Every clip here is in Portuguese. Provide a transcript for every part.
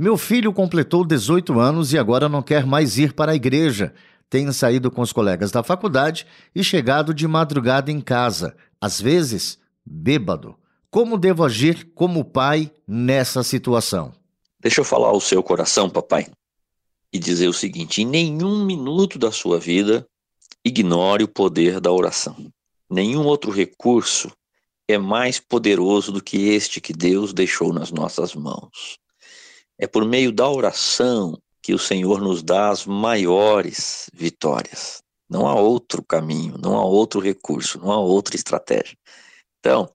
Meu filho completou 18 anos e agora não quer mais ir para a igreja. Tem saído com os colegas da faculdade e chegado de madrugada em casa, às vezes bêbado. Como devo agir como pai nessa situação? Deixa eu falar ao seu coração, papai, e dizer o seguinte: em nenhum minuto da sua vida ignore o poder da oração. Nenhum outro recurso é mais poderoso do que este que Deus deixou nas nossas mãos. É por meio da oração que o Senhor nos dá as maiores vitórias. Não há outro caminho, não há outro recurso, não há outra estratégia. Então,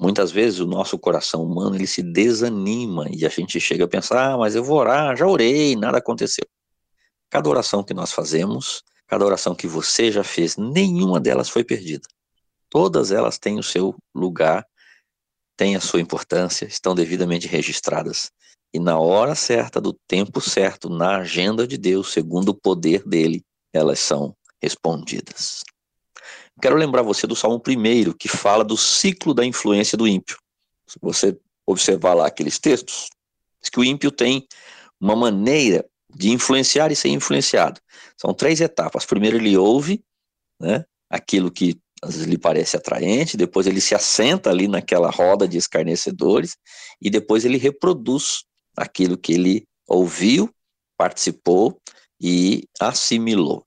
muitas vezes o nosso coração humano ele se desanima e a gente chega a pensar: ah, mas eu vou orar, já orei, nada aconteceu. Cada oração que nós fazemos, cada oração que você já fez, nenhuma delas foi perdida. Todas elas têm o seu lugar, têm a sua importância, estão devidamente registradas e na hora certa, do tempo certo, na agenda de Deus, segundo o poder dele, elas são respondidas. Quero lembrar você do Salmo 1, que fala do ciclo da influência do ímpio. Se você observar lá aqueles textos, diz que o ímpio tem uma maneira de influenciar e ser influenciado. São três etapas. Primeiro ele ouve né, aquilo que às vezes lhe parece atraente, depois ele se assenta ali naquela roda de escarnecedores e depois ele reproduz aquilo que ele ouviu, participou e assimilou.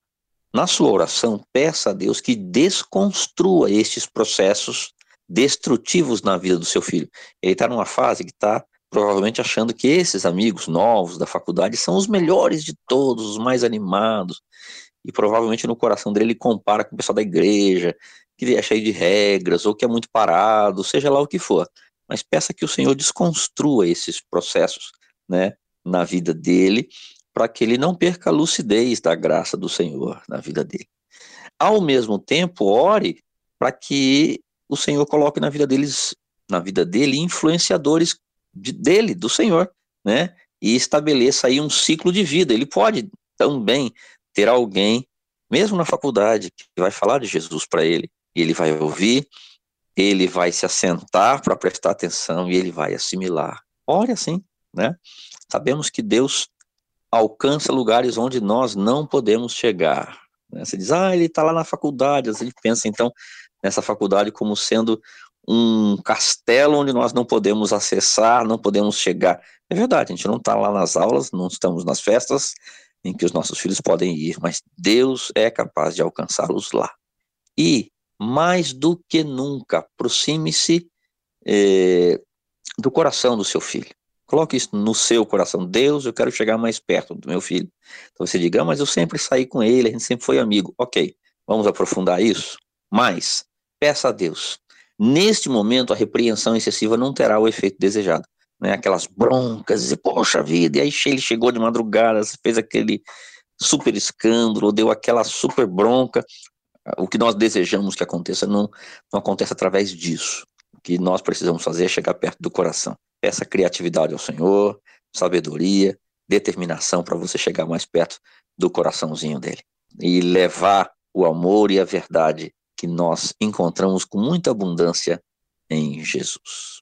Na sua oração, peça a Deus que desconstrua estes processos destrutivos na vida do seu filho. Ele está numa fase que está provavelmente achando que esses amigos novos da faculdade são os melhores de todos, os mais animados. E provavelmente no coração dele ele compara com o pessoal da igreja, que é cheio de regras, ou que é muito parado, seja lá o que for. Mas peça que o Senhor desconstrua esses processos né, na vida dele, para que ele não perca a lucidez da graça do Senhor na vida dele. Ao mesmo tempo, ore para que o Senhor coloque na vida deles, na vida dele, influenciadores de, dele, do Senhor, né? E estabeleça aí um ciclo de vida. Ele pode também ter alguém, mesmo na faculdade, que vai falar de Jesus para ele. Ele vai ouvir, ele vai se assentar para prestar atenção e ele vai assimilar. Ore assim, né? Sabemos que Deus alcança lugares onde nós não podemos chegar. Né? Você diz, ah, ele está lá na faculdade, a gente pensa então nessa faculdade como sendo um castelo onde nós não podemos acessar, não podemos chegar. É verdade, a gente não está lá nas aulas, não estamos nas festas em que os nossos filhos podem ir, mas Deus é capaz de alcançá-los lá. E, mais do que nunca, aproxime-se eh, do coração do seu filho. Coloque isso no seu coração. Deus, eu quero chegar mais perto do meu filho. Então você diga, ah, mas eu sempre saí com ele, a gente sempre foi amigo. Ok, vamos aprofundar isso? Mas, peça a Deus. Neste momento, a repreensão excessiva não terá o efeito desejado. Né? Aquelas broncas, e poxa vida, e aí ele chegou de madrugada, fez aquele super escândalo, deu aquela super bronca. O que nós desejamos que aconteça não, não acontece através disso. O que nós precisamos fazer é chegar perto do coração. Peça criatividade ao Senhor, sabedoria, determinação para você chegar mais perto do coraçãozinho dele e levar o amor e a verdade que nós encontramos com muita abundância em Jesus.